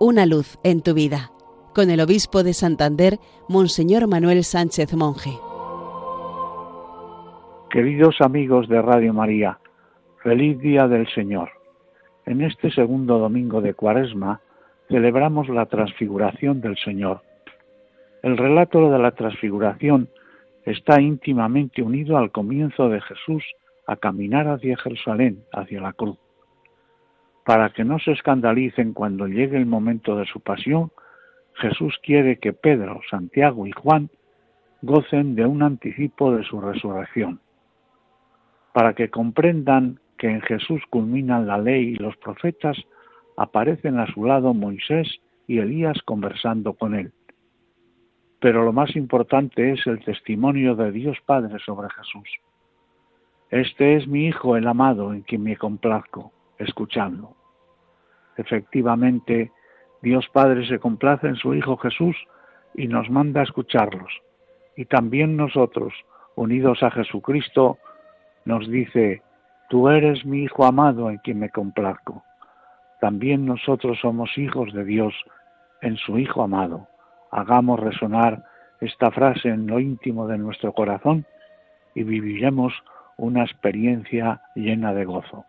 Una luz en tu vida, con el obispo de Santander, Monseñor Manuel Sánchez Monje. Queridos amigos de Radio María, feliz día del Señor. En este segundo domingo de Cuaresma celebramos la transfiguración del Señor. El relato de la transfiguración está íntimamente unido al comienzo de Jesús a caminar hacia Jerusalén, hacia la cruz para que no se escandalicen cuando llegue el momento de su pasión, Jesús quiere que Pedro, Santiago y Juan gocen de un anticipo de su resurrección, para que comprendan que en Jesús culminan la ley y los profetas, aparecen a su lado Moisés y Elías conversando con él. Pero lo más importante es el testimonio de Dios Padre sobre Jesús. Este es mi Hijo el amado en quien me complazco escuchando. Efectivamente, Dios Padre se complace en su Hijo Jesús y nos manda a escucharlos. Y también nosotros, unidos a Jesucristo, nos dice, Tú eres mi Hijo amado en quien me complazco. También nosotros somos hijos de Dios en su Hijo amado. Hagamos resonar esta frase en lo íntimo de nuestro corazón y viviremos una experiencia llena de gozo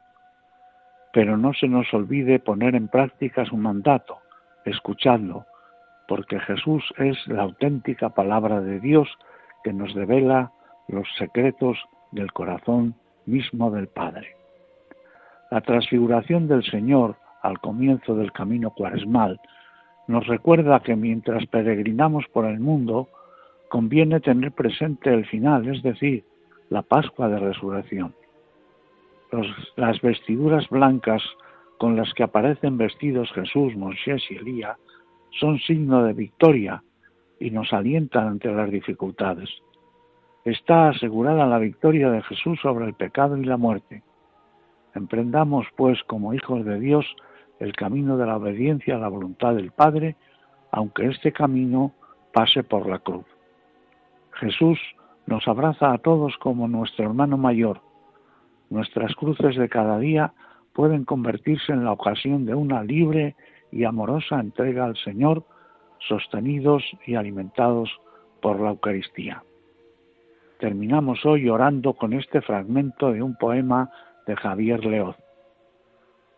pero no se nos olvide poner en práctica su mandato, escuchadlo, porque Jesús es la auténtica palabra de Dios que nos revela los secretos del corazón mismo del Padre. La transfiguración del Señor al comienzo del camino cuaresmal nos recuerda que mientras peregrinamos por el mundo, conviene tener presente el final, es decir, la Pascua de Resurrección las vestiduras blancas con las que aparecen vestidos Jesús, Moisés y Elías son signo de victoria y nos alientan ante las dificultades. Está asegurada la victoria de Jesús sobre el pecado y la muerte. Emprendamos, pues, como hijos de Dios, el camino de la obediencia a la voluntad del Padre, aunque este camino pase por la cruz. Jesús nos abraza a todos como nuestro hermano mayor, Nuestras cruces de cada día pueden convertirse en la ocasión de una libre y amorosa entrega al Señor, sostenidos y alimentados por la Eucaristía. Terminamos hoy orando con este fragmento de un poema de Javier Leoz.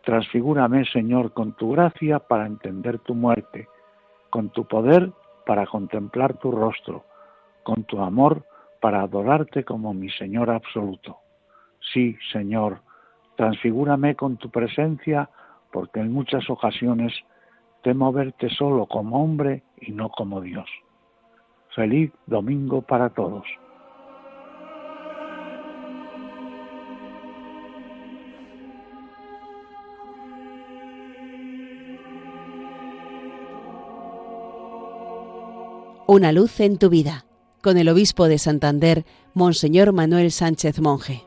Transfigúrame, Señor, con tu gracia para entender tu muerte, con tu poder para contemplar tu rostro, con tu amor para adorarte como mi Señor absoluto. Sí, Señor, transfigúrame con tu presencia, porque en muchas ocasiones temo verte solo como hombre y no como Dios. Feliz domingo para todos. Una luz en tu vida, con el obispo de Santander, Monseñor Manuel Sánchez Monje.